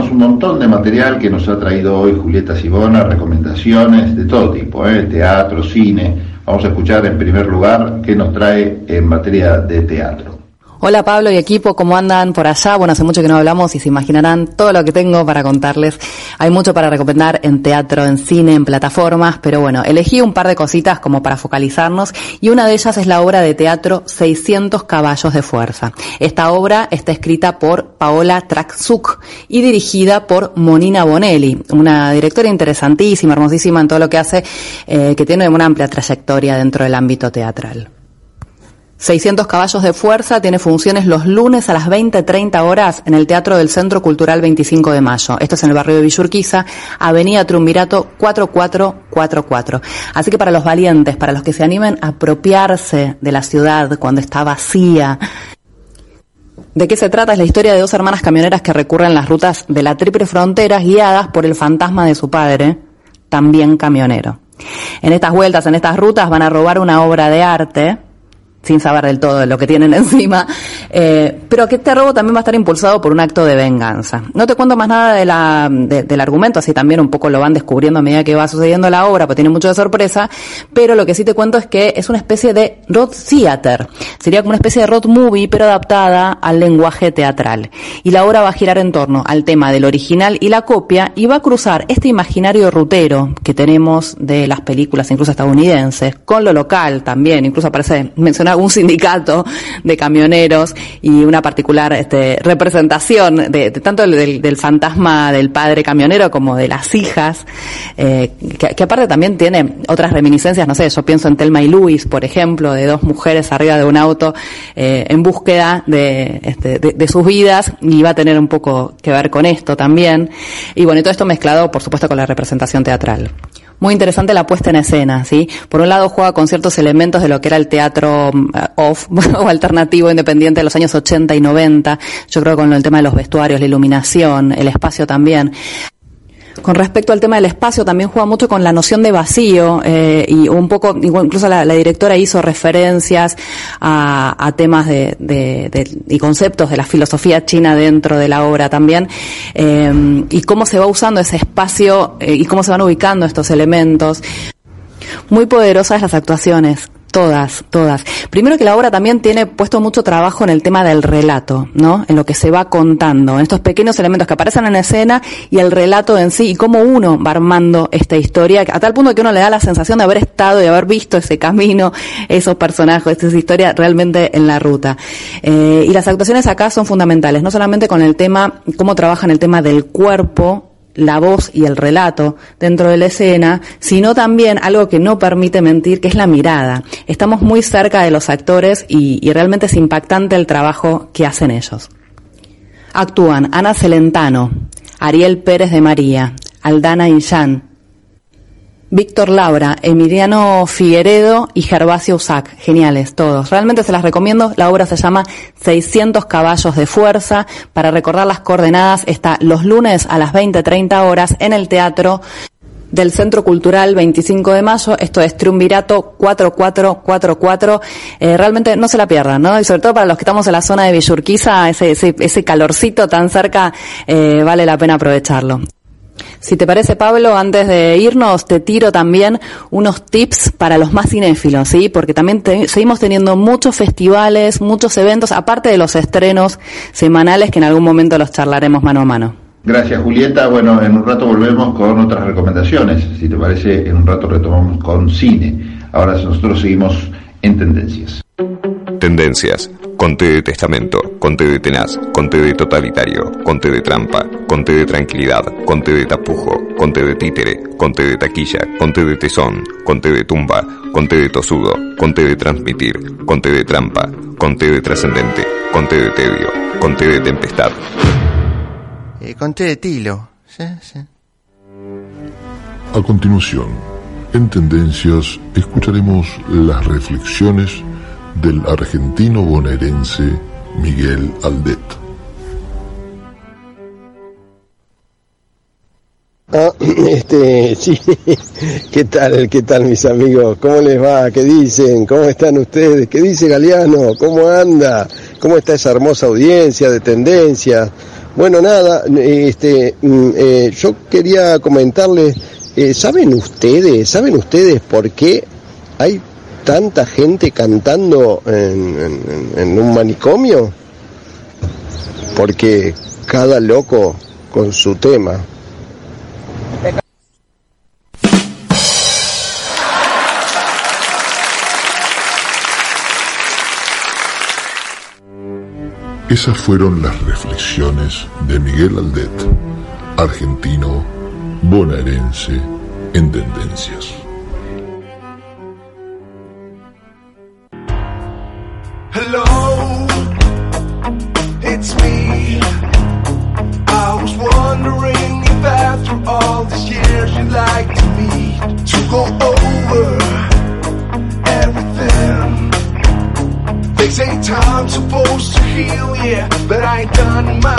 tenemos un montón de material que nos ha traído hoy Julieta Sibona, recomendaciones de todo tipo, ¿eh? teatro, cine. Vamos a escuchar en primer lugar qué nos trae en materia de teatro. Hola Pablo y equipo, ¿cómo andan por allá? Bueno, hace mucho que no hablamos y se imaginarán todo lo que tengo para contarles. Hay mucho para recomendar en teatro, en cine, en plataformas, pero bueno, elegí un par de cositas como para focalizarnos y una de ellas es la obra de teatro 600 caballos de fuerza. Esta obra está escrita por Paola Traxuk y dirigida por Monina Bonelli, una directora interesantísima, hermosísima en todo lo que hace, eh, que tiene una amplia trayectoria dentro del ámbito teatral. 600 caballos de fuerza tiene funciones los lunes a las 20.30 horas en el Teatro del Centro Cultural 25 de Mayo. Esto es en el barrio de Villurquiza, Avenida Trumbirato 4444. Así que para los valientes, para los que se animen a apropiarse de la ciudad cuando está vacía, ¿De qué se trata? Es la historia de dos hermanas camioneras que recurren las rutas de la triple frontera guiadas por el fantasma de su padre, también camionero. En estas vueltas, en estas rutas, van a robar una obra de arte, sin saber del todo lo que tienen encima, eh, pero que este robo también va a estar impulsado por un acto de venganza. No te cuento más nada de la, del argumento, así también un poco lo van descubriendo a medida que va sucediendo la obra, porque tiene mucho de sorpresa, pero lo que sí te cuento es que es una especie de road theater, sería como una especie de road movie, pero adaptada al lenguaje teatral. Y la obra va a girar en torno al tema del original y la copia, y va a cruzar este imaginario rutero que tenemos de las películas, incluso estadounidenses, con lo local también, incluso aparece mencionar un sindicato de camioneros y una particular este, representación de, tanto del, fantasma del padre camionero como de las hijas, eh, que, aparte también tiene otras reminiscencias, no sé, yo pienso en Telma y Luis, por ejemplo, de dos mujeres arriba de un auto eh, en búsqueda de, este, de, sus vidas y va a tener un poco que ver con esto también. Y bueno, todo esto mezclado, por supuesto, con la representación teatral muy interesante la puesta en escena, ¿sí? Por un lado juega con ciertos elementos de lo que era el teatro mm, off o alternativo independiente de los años 80 y 90, yo creo con el tema de los vestuarios, la iluminación, el espacio también. Con respecto al tema del espacio, también juega mucho con la noción de vacío eh, y un poco, incluso la, directora hizo referencias a, temas de, y conceptos de la filosofía china dentro de la obra también eh, y cómo se va usando ese espacio eh, y cómo se van ubicando estos elementos. Muy poderosas las actuaciones. Todas, todas. Primero que la obra también tiene puesto mucho trabajo en el tema del relato, ¿no? En lo que se va contando, en estos pequeños elementos que aparecen en escena y el relato en sí y cómo uno va armando esta historia, a tal punto que uno le da la sensación de haber estado y haber visto ese camino, esos personajes, esa historia realmente en la ruta. Eh, y las actuaciones acá son fundamentales, no solamente con el tema, cómo trabajan el tema del cuerpo, la voz y el relato dentro de la escena, sino también algo que no permite mentir, que es la mirada. Estamos muy cerca de los actores y, realmente es impactante el trabajo que hacen ellos. Actúan Ana Celentano, Ariel Pérez de María, Aldana Injan, Víctor Laura, Emiliano Figueredo y Gervasio Usac. Geniales todos. Realmente se las recomiendo. La obra se llama 600 caballos de fuerza. Para recordar las coordenadas está los lunes a las 20-30 horas en el teatro del Centro Cultural 25 de Mayo. Esto es Triunvirato 4444. Eh, realmente no se la pierdan, ¿no? Y sobre todo para los que estamos en la zona de Villurquiza, ese, ese, ese calorcito tan cerca, eh, vale la pena aprovecharlo. Si te parece, Pablo, antes de irnos, te tiro también unos tips para los más cinéfilos, ¿sí? Porque también seguimos teniendo muchos festivales, muchos eventos, aparte de los estrenos semanales que en algún momento los charlaremos mano a mano. Gracias, Julieta. Bueno, en un rato volvemos con otras recomendaciones. Si te parece, en un rato retomamos con cine. Ahora nosotros seguimos en tendencias. Tendencias. Conte de testamento, conte de tenaz, conte de totalitario, conte de trampa, conte de tranquilidad, conte de tapujo, conte de títere, conte de taquilla, conte de tesón, conte de tumba, conte de tosudo, conte de transmitir, conte de trampa, conte de trascendente, conte de tedio, conte de tempestad. Eh, conte de tilo, ¿sí? Sí. A continuación, en Tendencias escucharemos las reflexiones del argentino bonaerense Miguel Aldet. Ah, este, sí, ¿qué tal, qué tal mis amigos? ¿Cómo les va? ¿Qué dicen? ¿Cómo están ustedes? ¿Qué dice Galeano? ¿Cómo anda? ¿Cómo está esa hermosa audiencia de tendencia? Bueno, nada, este, mm, eh, yo quería comentarles, eh, ¿saben ustedes, saben ustedes por qué hay tanta gente cantando en, un manicomio? Porque cada loco con su tema. Esas fueron las reflexiones de Miguel Aldet, argentino bonaerense en tendencias. Hello, it's me. I was wondering if after all these years you'd like to meet to go over everything. They say time's supposed to heal, yeah, but I ain't done my